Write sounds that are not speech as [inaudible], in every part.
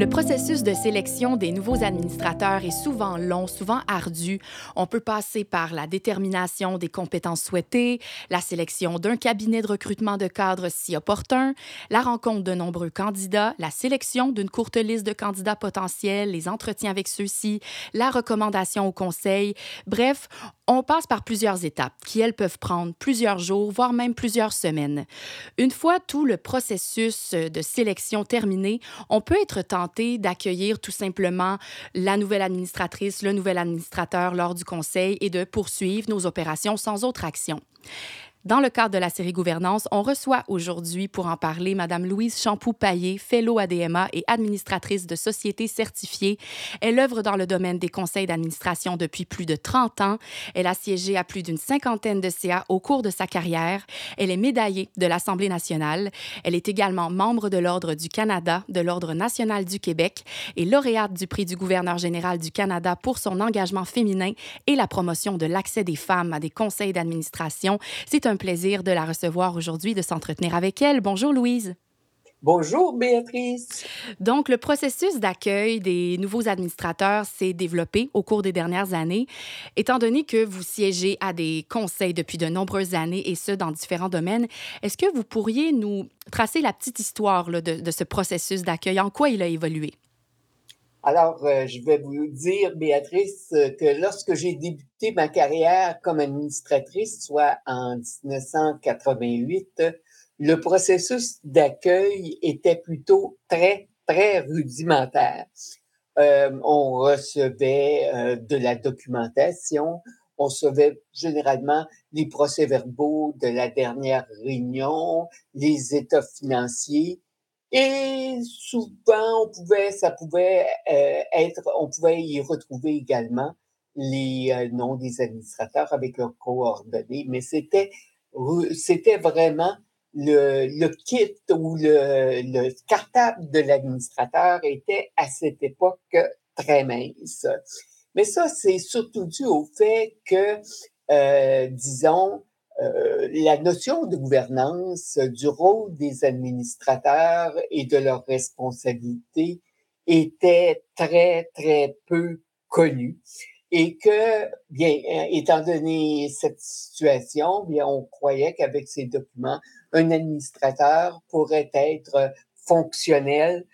Le processus de sélection des nouveaux administrateurs est souvent long, souvent ardu. On peut passer par la détermination des compétences souhaitées, la sélection d'un cabinet de recrutement de cadres si opportun, la rencontre de nombreux candidats, la sélection d'une courte liste de candidats potentiels, les entretiens avec ceux-ci, la recommandation au conseil. Bref, on passe par plusieurs étapes qui, elles, peuvent prendre plusieurs jours, voire même plusieurs semaines. Une fois tout le processus de sélection terminé, on peut être tenté d'accueillir tout simplement la nouvelle administratrice, le nouvel administrateur lors du conseil et de poursuivre nos opérations sans autre action. Dans le cadre de la série Gouvernance, on reçoit aujourd'hui pour en parler Mme Louise Champoux-Paillé, fellow ADMA et administratrice de sociétés certifiées. Elle œuvre dans le domaine des conseils d'administration depuis plus de 30 ans. Elle a siégé à plus d'une cinquantaine de CA au cours de sa carrière. Elle est médaillée de l'Assemblée nationale. Elle est également membre de l'Ordre du Canada, de l'Ordre national du Québec et lauréate du prix du gouverneur général du Canada pour son engagement féminin et la promotion de l'accès des femmes à des conseils d'administration. C'est un plaisir de la recevoir aujourd'hui, de s'entretenir avec elle. Bonjour Louise. Bonjour Béatrice. Donc, le processus d'accueil des nouveaux administrateurs s'est développé au cours des dernières années. Étant donné que vous siégez à des conseils depuis de nombreuses années et ce, dans différents domaines, est-ce que vous pourriez nous tracer la petite histoire de, de ce processus d'accueil? En quoi il a évolué? Alors, euh, je vais vous dire, Béatrice, euh, que lorsque j'ai débuté ma carrière comme administratrice, soit en 1988, le processus d'accueil était plutôt très, très rudimentaire. Euh, on recevait de la documentation, on recevait généralement les procès-verbaux de la dernière réunion, les états financiers, et souvent, on pouvait, ça pouvait euh, être, on pouvait y retrouver également les euh, noms des administrateurs avec leurs coordonnées, mais c'était, c'était vraiment le, le kit ou le, le cartable de l'administrateur était à cette époque très mince. Mais ça, c'est surtout dû au fait que, euh, disons, euh, la notion de gouvernance, euh, du rôle des administrateurs et de leurs responsabilités était très, très peu connue. Et que, bien, euh, étant donné cette situation, bien, on croyait qu'avec ces documents, un administrateur pourrait être fonctionnel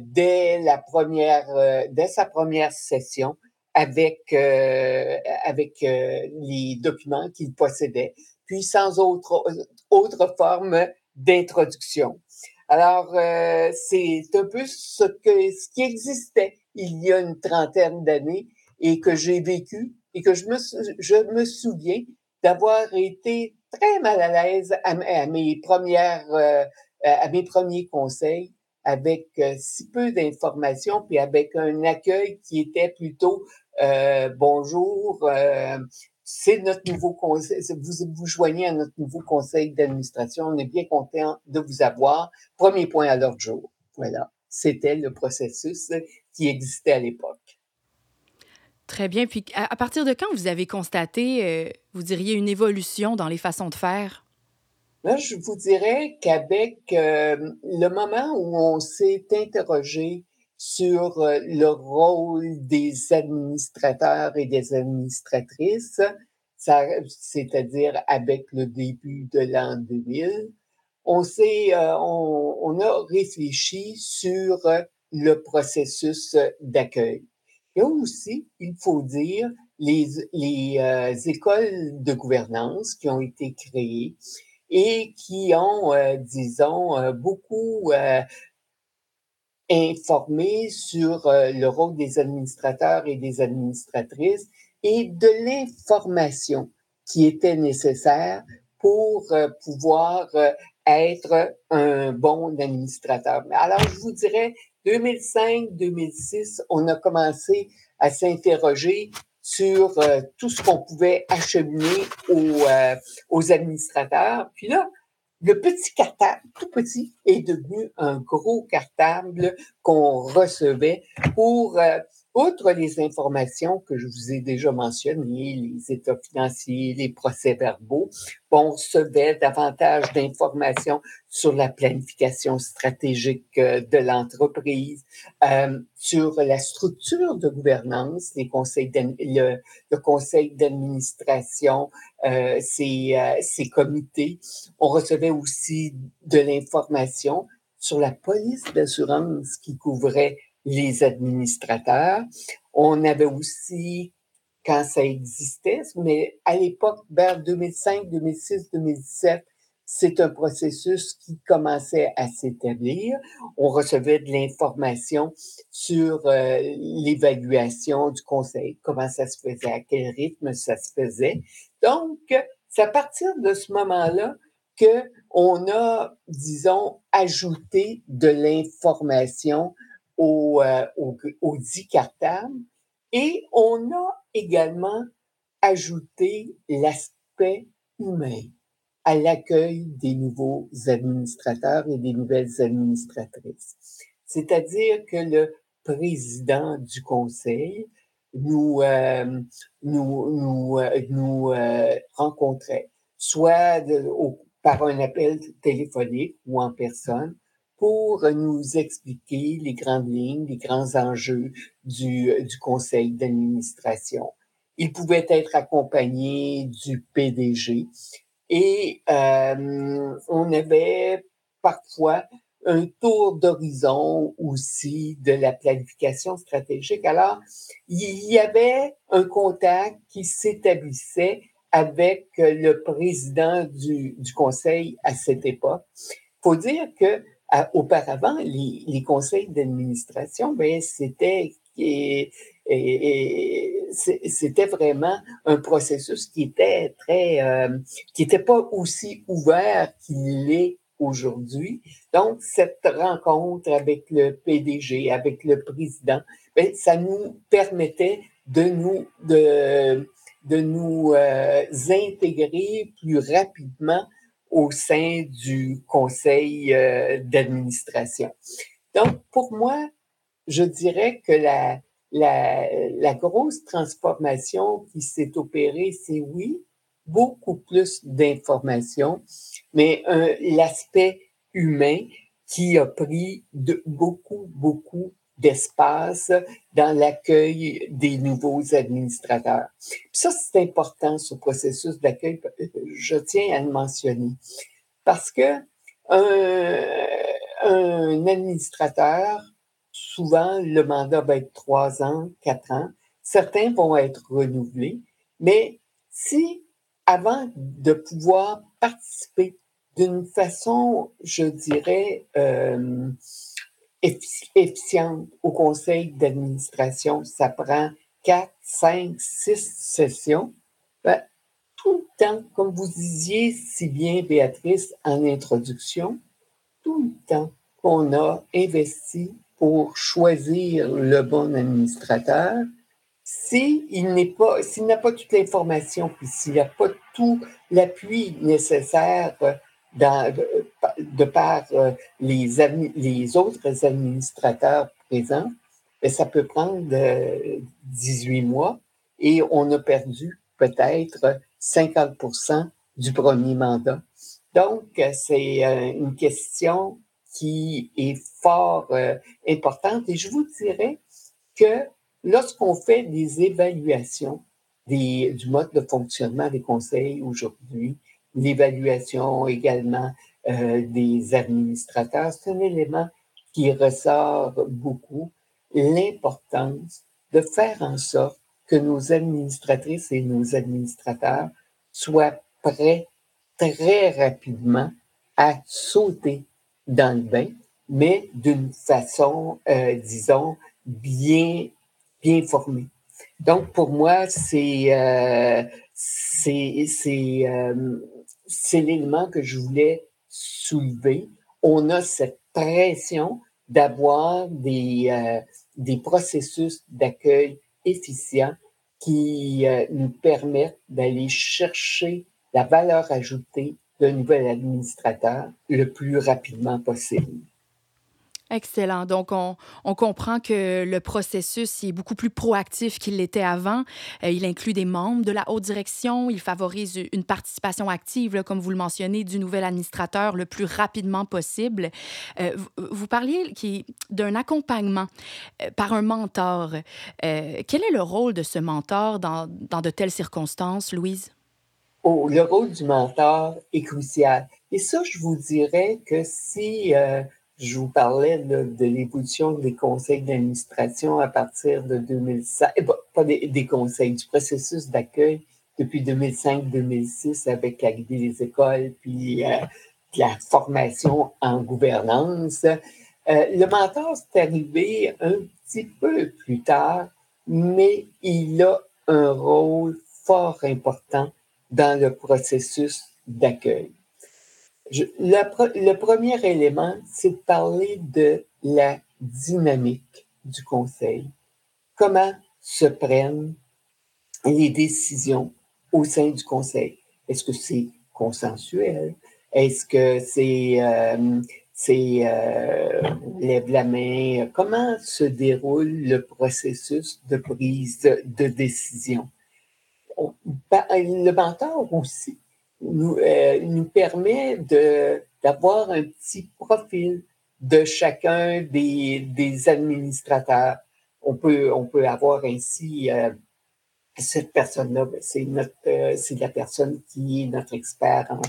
dès la première, dès sa première session avec avec les documents qu'il possédait puis sans autre, autre forme d'introduction. Alors, euh, c'est un peu ce, que, ce qui existait il y a une trentaine d'années et que j'ai vécu et que je me, je me souviens d'avoir été très mal à l'aise à, mes premières, euh, à mes premiers conseils avec euh, si peu d'informations puis avec un accueil qui était plutôt euh, bonjour, euh, c'est notre nouveau conseil. Vous vous joignez à notre nouveau conseil d'administration. On est bien content de vous avoir. Premier point à l'ordre jour. Voilà. C'était le processus qui existait à l'époque. Très bien. Puis, à, partir de quand vous avez constaté, euh, vous diriez, une évolution dans les façons de faire? Là, je vous dirais qu'avec euh, le moment où on s'est interrogé sur euh, le rôle des administrateurs et des administratrices, c'est-à-dire avec le début de l'an 2000. On, s'est, euh, on, a réfléchi sur le processus d'accueil. Et aussi, il faut dire, les, les euh, écoles de gouvernance qui ont été créées et qui ont, disons, beaucoup informer sur euh, le rôle des administrateurs et des administratrices et de l'information qui était nécessaire pour euh, pouvoir euh, être un bon administrateur. Alors, je vous dirais, 2005-2006, on a commencé à s'interroger sur tout ce qu'on pouvait acheminer aux, aux administrateurs. Puis là, le petit cartable, tout petit, est devenu un gros cartable qu'on recevait pour, euh, outre les informations que je vous ai déjà mentionnées, les états financiers, les procès-verbaux, on recevait davantage d'informations sur la planification stratégique euh, de l'entreprise, euh, sur la structure de gouvernance, les conseils le, conseil d'administration, euh, ses, ses comités. On recevait aussi de l'information sur la police d'assurance qui couvrait les administrateurs. On avait aussi, quand ça existait, mais à l'époque, vers 2005, 2006, 2017, c'est un processus qui commençait à s'établir. On recevait de l'information sur euh, l'évaluation du conseil, comment ça se faisait, à quel rythme ça se faisait. Donc, c'est à partir de ce moment-là que on a, disons, ajouté de l'information au, euh, au, au et on a également ajouté l'aspect humain à l'accueil des nouveaux administrateurs et des nouvelles administratrices. C'est-à-dire que le président du conseil nous, euh, nous, nous, euh, nous euh, rencontrait, soit par un appel téléphonique ou en personne, pour nous expliquer les grandes lignes, les grands enjeux du, du conseil d'administration. Il pouvait être accompagné du PDG et euh, on avait parfois un tour d'horizon aussi de la planification stratégique. Alors, il y avait un contact qui s'établissait avec le président du, du conseil à cette époque. faut dire que auparavant, les, les conseils d'administration, ben, c'était c'était vraiment un processus qui était très, euh, qui n'était pas aussi ouvert qu'il l'est aujourd'hui. Donc, cette rencontre avec le PDG, avec le président, ben, ça nous permettait de nous, de, de nous euh, intégrer plus rapidement au sein du conseil euh, d'administration. Donc, pour moi, je dirais que la, la, la grosse transformation qui s'est opérée, c'est oui, beaucoup plus d'informations, mais l'aspect humain qui a pris de, beaucoup, beaucoup d'espace dans l'accueil des nouveaux administrateurs. ça, c'est important, ce processus d'accueil. Je tiens à le mentionner. Parce que un, un administrateur, souvent, le mandat va être trois ans, quatre ans. Certains vont être renouvelés. Mais si, avant de pouvoir participer d'une façon, je dirais, euh, efficiente au conseil d'administration, ça prend quatre, cinq, six sessions. Ben, tout le temps, comme vous disiez si bien, Béatrice, en introduction, tout le temps qu'on a investi pour choisir le bon administrateur, s'il n'est pas, s'il n'a pas toute l'information, s'il n'a pas tout l'appui nécessaire de, par euh, les, autres administrateurs présents, ben, ça peut prendre 18 mois et on a perdu peut-être 50% du premier mandat. Donc, c'est euh, une question qui est fort euh, importante et je vous dirais que lorsqu'on fait des évaluations du mode de fonctionnement des conseils aujourd'hui, l'évaluation également euh, des administrateurs, c'est un élément qui ressort beaucoup, l'importance de faire en sorte que nos administratrices et nos administrateurs soient prêts très rapidement à sauter dans le bain, mais d'une façon, euh, disons, bien, bien formée. Donc, pour moi, c'est euh, c'est euh, c'est l'élément que je voulais soulever. On a cette pression d'avoir des, euh, des processus d'accueil efficients qui euh, nous permettent d'aller chercher la valeur ajoutée d'un nouvel administrateur le plus rapidement possible. Excellent. Donc, on, comprend que le processus est beaucoup plus proactif qu'il l'était avant. Euh, il inclut des membres de la haute direction. Il favorise une participation active, comme vous le mentionnez, du nouvel administrateur le plus rapidement possible. Euh, vous, parliez d'un accompagnement euh, par un mentor. quel est le rôle de ce mentor dans, dans de telles circonstances, Louise? Oh, le rôle du mentor est crucial. Et ça, je vous dirais que si je vous parlais de l'évolution des conseils d'administration à partir de 2005, eh pas des, conseils, du processus d'accueil depuis 2005-2006 avec l'arrivée des écoles, puis euh, la formation en gouvernance. Euh, le mentor, c'est arrivé un petit peu plus tard, mais il a un rôle fort important dans le processus d'accueil le, premier élément, c'est de parler de la dynamique du conseil. Comment se prennent les décisions au sein du conseil? Est-ce que c'est consensuel? Est-ce que c'est euh, euh, lève la main? Comment se déroule le processus de prise de décision? Le mentor aussi nous, euh, nous permet de, d'avoir un petit profil de chacun des, des administrateurs. On peut, on peut avoir ainsi euh, cette personne-là, ben, c'est notre, euh, c'est la personne qui est notre expert en,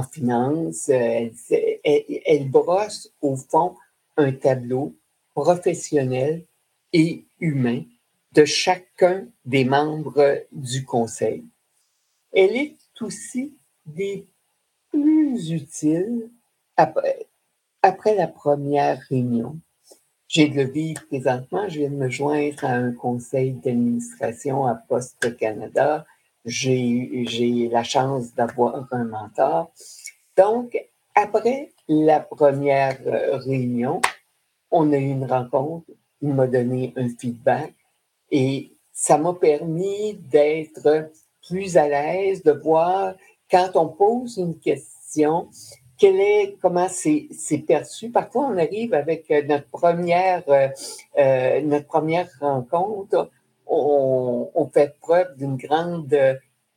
en finance. Elle, elle, elle, brosse au fond un tableau professionnel et humain de chacun des membres du conseil. Elle est aussi des plus utiles après, après la première réunion. J'ai de le vivre présentement. Je viens de me joindre à un conseil d'administration à Poste Canada. J'ai la chance d'avoir un mentor. Donc, après la première euh, réunion, on a eu une rencontre. Il m'a donné un feedback et ça m'a permis d'être plus à l'aise, de voir quand on pose une question, quelle est, comment c'est, perçu? Parfois, on arrive avec euh, notre première, euh, euh, notre première rencontre, on, on fait preuve d'une grande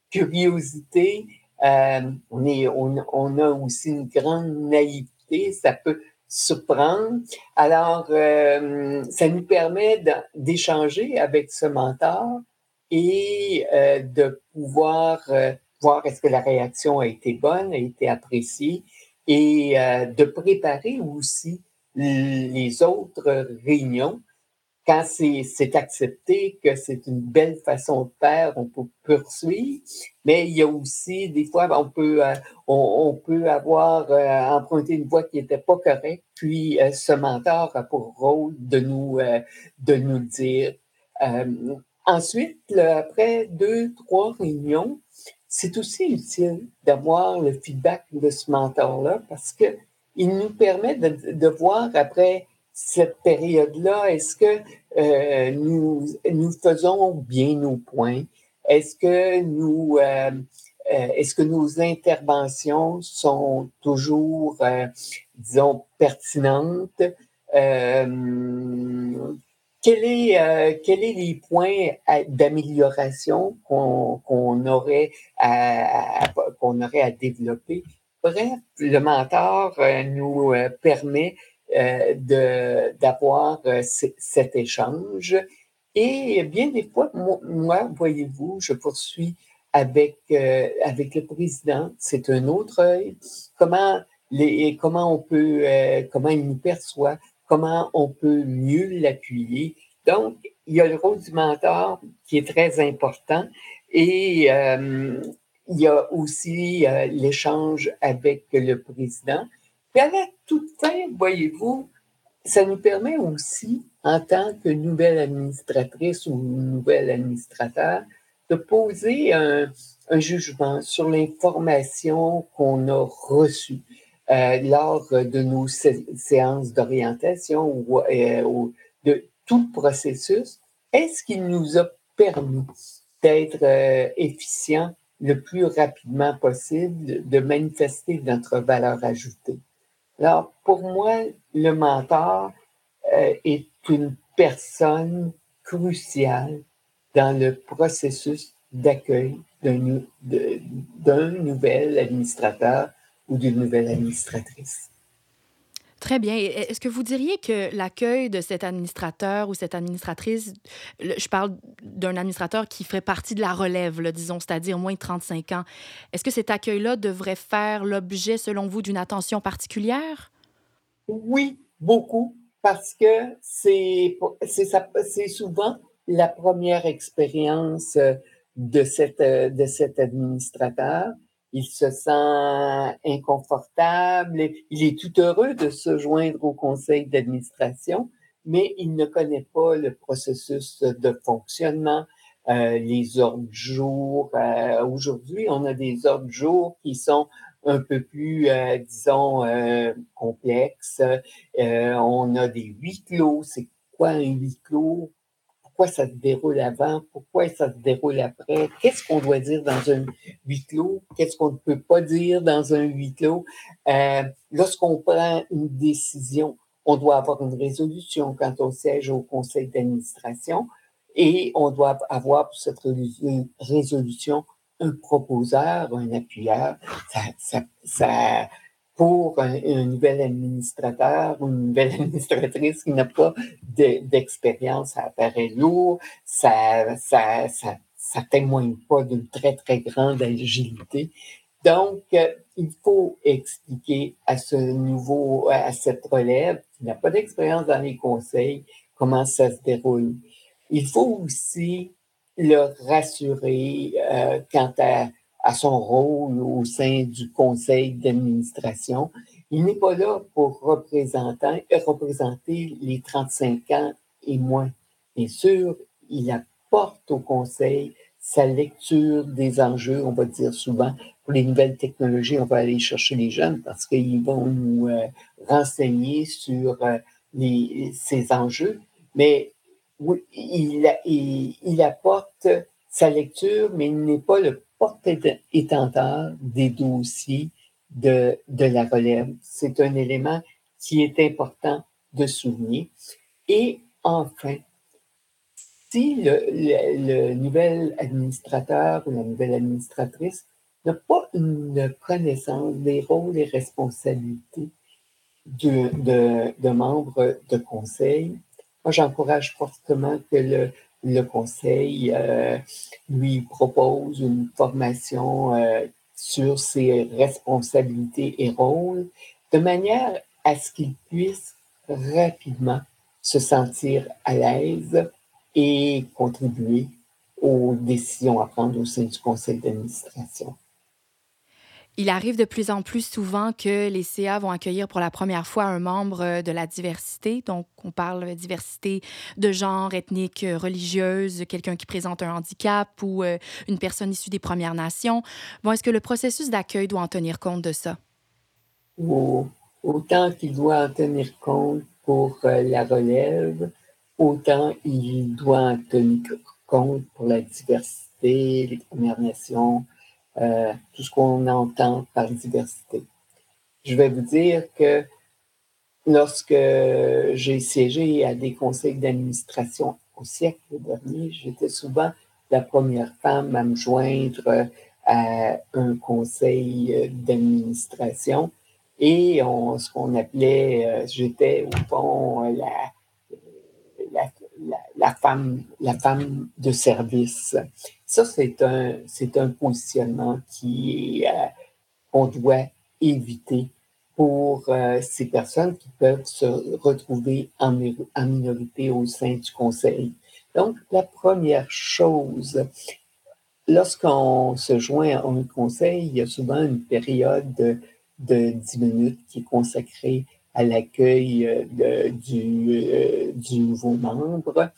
curiosité. on, est, on, on, a aussi une grande naïveté. Ça peut surprendre. Alors, ça nous permet d'échanger avec ce mentor et de pouvoir voir est-ce que la réaction a été bonne, a été appréciée, et euh, de préparer aussi les autres réunions. Quand c'est accepté que c'est une belle façon de faire, on peut poursuivre, mais il y a aussi des fois, on peut, euh, on, peut avoir euh, emprunté une voie qui n'était pas correcte, puis ce mentor a pour rôle de nous, de nous le dire. ensuite, après deux, trois réunions, c'est aussi utile d'avoir le feedback de ce mentor-là parce que il nous permet de, voir après cette période-là, est-ce que euh, nous, nous faisons bien nos points? Est-ce que nous, euh, euh, est-ce que nos interventions sont toujours, disons, pertinentes? Quel est, euh, quels est les points d'amélioration qu'on aurait à, développer? Bref, le mentor euh, nous euh, permet d'avoir cet échange. Et bien des fois, moi, voyez-vous, je poursuis avec le président. C'est un autre œil. Comment on peut comment il nous perçoit comment on peut mieux l'appuyer. Donc, il y a le rôle du mentor qui est très important et euh, il y a aussi euh, l'échange avec le président. Puis à la toute fin, voyez-vous, ça nous permet aussi, en tant que nouvelle administratrice ou nouvel administrateur, de poser un, un jugement sur l'information qu'on a reçue. Euh, lors de nos séances d'orientation ou, euh, de tout processus, est-ce qu'il nous a permis d'être euh, efficient le plus rapidement possible, de manifester notre valeur ajoutée? Alors, pour moi, le mentor est une personne cruciale dans le processus d'accueil d'un nouvel administrateur ou d'une nouvelle administratrice. Très bien. Est-ce que vous diriez que l'accueil de cet administrateur ou cette administratrice, je parle d'un administrateur qui ferait partie de la relève, disons, c'est-à-dire moins de 35 ans, est-ce que cet accueil-là devrait faire l'objet, selon vous, d'une attention particulière? Oui, beaucoup, parce que c'est souvent la première expérience de, cette, de cet administrateur il se sent inconfortable, il est tout heureux de se joindre au conseil d'administration, mais il ne connaît pas le processus de fonctionnement, euh, les ordres du jour. Euh, aujourd'hui, on a des ordres du jour qui sont un peu plus, euh, disons, complexes. on a des huit clos. C'est quoi un huit clos? Pourquoi ça se déroule avant, pourquoi ça se déroule après, qu'est-ce qu'on doit dire dans un huis clos, qu'est-ce qu'on ne peut pas dire dans un huis clos. Euh, lorsqu'on prend une décision, on doit avoir une résolution quand on siège au conseil d'administration et on doit avoir pour cette résolution un proposeur, un appuyeur. Ça, ça, ça, pour un, nouvel administrateur ou une nouvelle [laughs] administratrice qui n'a pas d'expérience, ça apparaît lourd, ça, ça, ça, ça témoigne pas d'une très, très grande agilité. Donc, euh, il faut expliquer à ce nouveau, à cette relève qui n'a pas d'expérience dans les conseils, comment ça se déroule. Il faut aussi le rassurer euh, quant à à son rôle au sein du conseil d'administration. Il n'est pas là pour représenter, représenter les 35 ans et moins. Bien sûr, il apporte au conseil sa lecture des enjeux, on va dire souvent, pour les nouvelles technologies, on va aller chercher les jeunes parce qu'ils vont nous euh, renseigner sur euh, ces enjeux. Mais oui, il, il apporte sa lecture, mais il n'est pas le porte-étendard des dossiers de, de la relève. C'est un élément qui est important de souligner. Et enfin, si le, nouvel administrateur ou la nouvelle administratrice n'a pas une connaissance des rôles et responsabilités de, de, de membres de conseil, moi j'encourage fortement que le, le conseil euh, lui propose une formation euh, sur ses responsabilités et rôles, de manière à ce qu'il puisse rapidement se sentir à l'aise et contribuer aux décisions à prendre au sein du conseil d'administration. Il arrive de plus en plus souvent que les CA vont accueillir pour la première fois un membre euh, de la diversité. Donc, on parle de diversité de genre, ethnique, euh, religieuse, quelqu'un qui présente un handicap ou euh, une personne issue des Premières Nations. Bon, est-ce que le processus d'accueil doit en tenir compte de ça? autant qu'il doit en tenir compte pour la relève, autant il doit en tenir compte pour la diversité, les Premières Nations, euh, tout ce qu'on entend par diversité. Je vais vous dire que lorsque j'ai siégé à des conseils d'administration au siècle dernier, j'étais souvent la première femme à me joindre à un conseil d'administration et on, ce qu'on appelait, euh, j'étais au fond la, la, femme, la femme de service. Ça, c'est un, c'est un positionnement qui euh, qu'on doit éviter pour euh, ces personnes qui peuvent se retrouver en, minorité au sein du conseil. Donc, la première chose, lorsqu'on se joint à un conseil, il y a souvent une période de, de 10 minutes qui est consacrée à l'accueil euh, du, euh, du nouveau membre.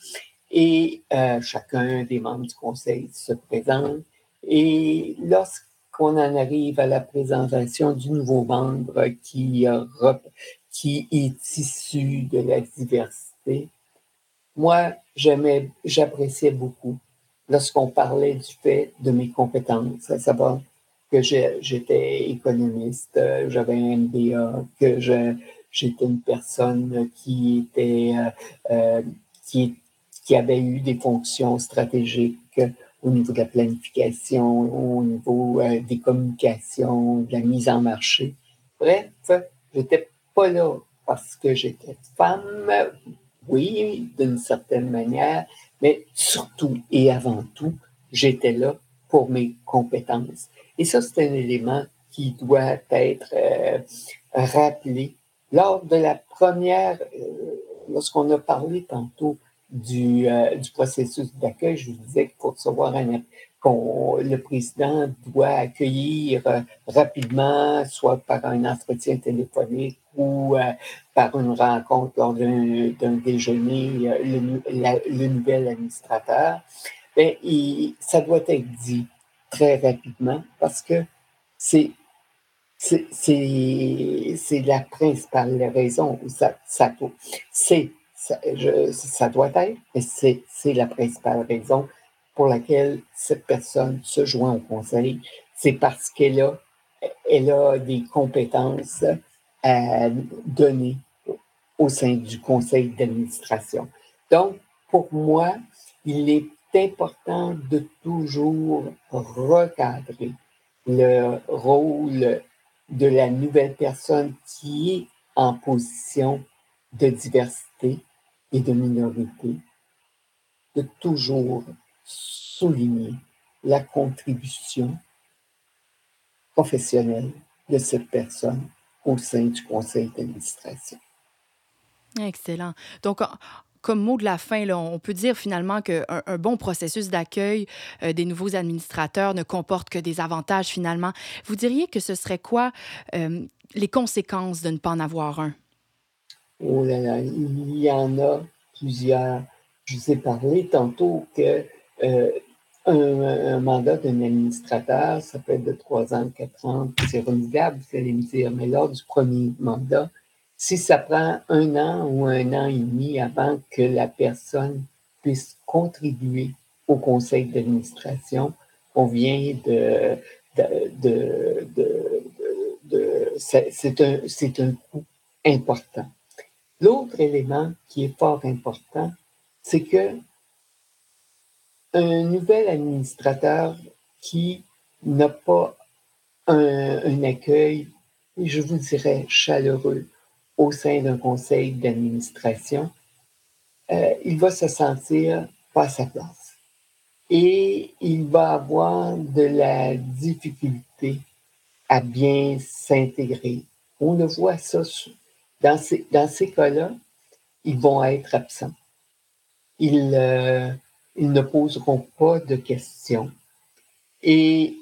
Et euh, chacun des membres du conseil se présente. Et lorsqu'on en arrive à la présentation du nouveau membre qui, qui est issu de la diversité, moi, j'appréciais beaucoup lorsqu'on parlait du fait de mes compétences, à savoir que j'étais économiste, j'avais un MBA, que je, j'étais une personne qui était qui, qui avait eu des fonctions stratégiques au niveau de la planification, au niveau des communications, de la mise en marché. Bref, j'étais pas là parce que j'étais femme, oui, d'une certaine manière, mais surtout et avant tout, j'étais là pour mes compétences. Et ça, c'est un élément qui doit être euh, rappelé. Lors de la première, euh, lorsqu'on a parlé tantôt du, euh, du processus d'accueil, je vous disais que pour recevoir un, le président doit accueillir rapidement, soit par un entretien téléphonique ou par une rencontre lors d'un déjeuner, le, nouvel administrateur. Bien, ça doit être dit très rapidement parce que c'est c'est la principale raison ça, ça c'est ça, doit être, mais c'est la principale raison pour laquelle cette personne se joint au conseil. C'est parce qu'elle a, a des compétences à au sein du conseil d'administration. Donc, pour moi, il est important de toujours recadrer le rôle de la nouvelle personne qui est en position de diversité et de minorité, de toujours souligner la contribution professionnelle de cette personne au sein du conseil d'administration. Excellent. Donc, comme mot de la fin, on peut dire finalement qu'un un bon processus d'accueil euh, des nouveaux administrateurs ne comporte que des avantages finalement. Vous diriez que ce serait quoi euh, les conséquences de ne pas en avoir un? Oh là là, il y en a plusieurs. Je vous ai parlé tantôt que euh, un, mandat d'un administrateur, ça peut être de trois ans, quatre ans, c'est renouvelable, vous allez me dire, mais lors du premier mandat, si ça prend un an ou un an et demi avant que la personne puisse contribuer au conseil d'administration, on vient de, c'est un, coût important. L'autre élément qui est fort important, c'est que un nouvel administrateur qui n'a pas un accueil, je vous dirais, chaleureux, au sein d'un conseil d'administration, euh, il va se sentir pas à sa place. Et il va avoir de la difficulté à bien s'intégrer. On le voit ça dans ces, dans ces cas-là, ils vont être absents. Ils, euh, ils ne poseront pas de questions. Et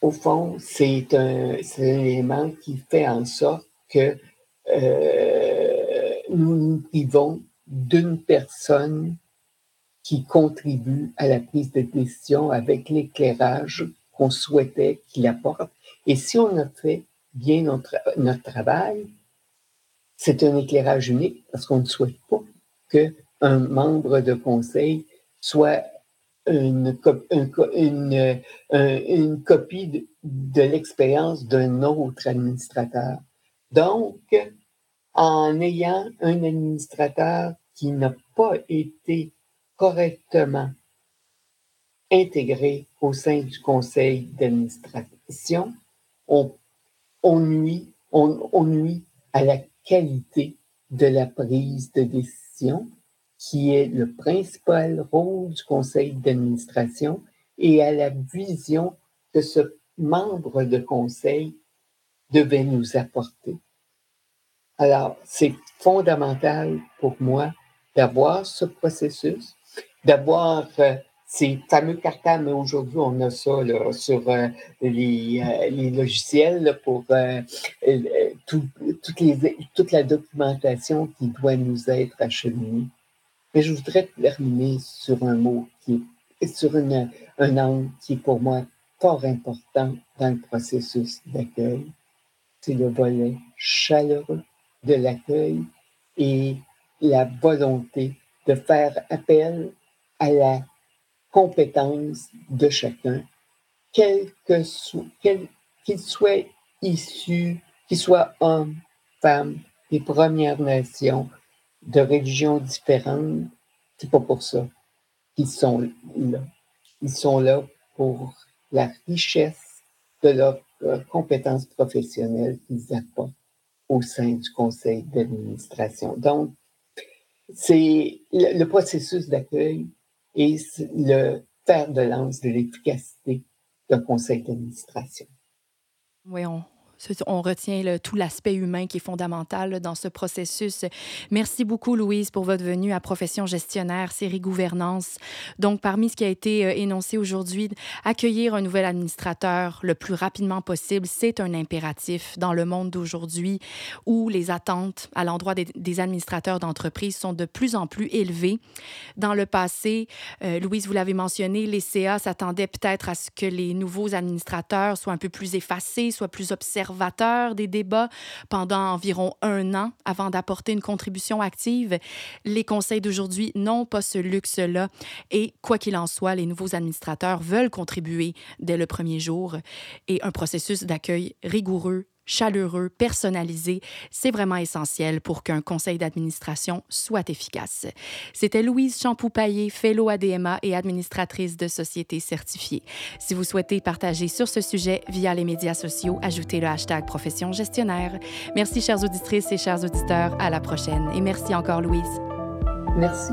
au fond, c'est un, un élément qui fait en sorte que euh, nous nous privons d'une personne qui contribue à la prise de décision avec l'éclairage qu'on souhaitait qu'il apporte. Et si on a fait bien notre, travail, c'est un éclairage unique parce qu'on ne souhaite pas qu'un membre de conseil soit une, copie de l'expérience d'un autre administrateur. Donc, en ayant un administrateur qui n'a pas été correctement intégré au sein du conseil d'administration, on, nuit, à la qualité de la prise de décision, qui est le principal rôle du conseil d'administration, et à la vision que ce membre de conseil devait nous apporter. Alors, c'est fondamental pour moi d'avoir ce processus, d'avoir euh, ces fameux mais aujourd'hui, on a ça là, sur euh, les, euh, les, logiciels pour toutes les, toute la documentation qui doit nous être acheminée. Mais je voudrais terminer sur un mot qui est sur un angle qui est pour moi fort important dans le processus d'accueil. C'est le volet chaleureux de l'accueil et la volonté de faire appel à la compétence de chacun, quel que soit, qu'il soit issu, qu'il soit homme, femme, des Premières Nations, de religions différentes, c'est pas pour ça qu'ils sont là. Ils sont là pour la richesse de leurs compétences professionnelles qu'ils apportent au sein du conseil d'administration. Donc, c'est le, processus d'accueil et le fer de lance de l'efficacité d'un conseil d'administration. Oui, on retient tout l'aspect humain qui est fondamental dans ce processus. Merci beaucoup, Louise, pour votre venue à Profession gestionnaire, série gouvernance. Donc, parmi ce qui a été euh, énoncé aujourd'hui, accueillir un nouvel administrateur le plus rapidement possible, c'est un impératif dans le monde d'aujourd'hui où les attentes à l'endroit des, administrateurs d'entreprise sont de plus en plus élevées. Dans le passé, euh, Louise, vous l'avez mentionné, les CA s'attendaient peut-être à ce que les nouveaux administrateurs soient un peu plus effacés, soient plus des débats pendant environ un an avant d'apporter une contribution active. Les conseils d'aujourd'hui n'ont pas ce luxe-là et quoi qu'il en soit, les nouveaux administrateurs veulent contribuer dès le premier jour et un processus d'accueil rigoureux chaleureux, personnalisé, c'est vraiment essentiel pour qu'un conseil d'administration soit efficace. C'était Louise Champou-Paillé, fellow ADMA et administratrice de société certifiée. Si vous souhaitez partager sur ce sujet via les médias sociaux, ajoutez le hashtag profession gestionnaire. Merci chères auditrices et chers auditeurs, à la prochaine et merci encore Louise. Merci.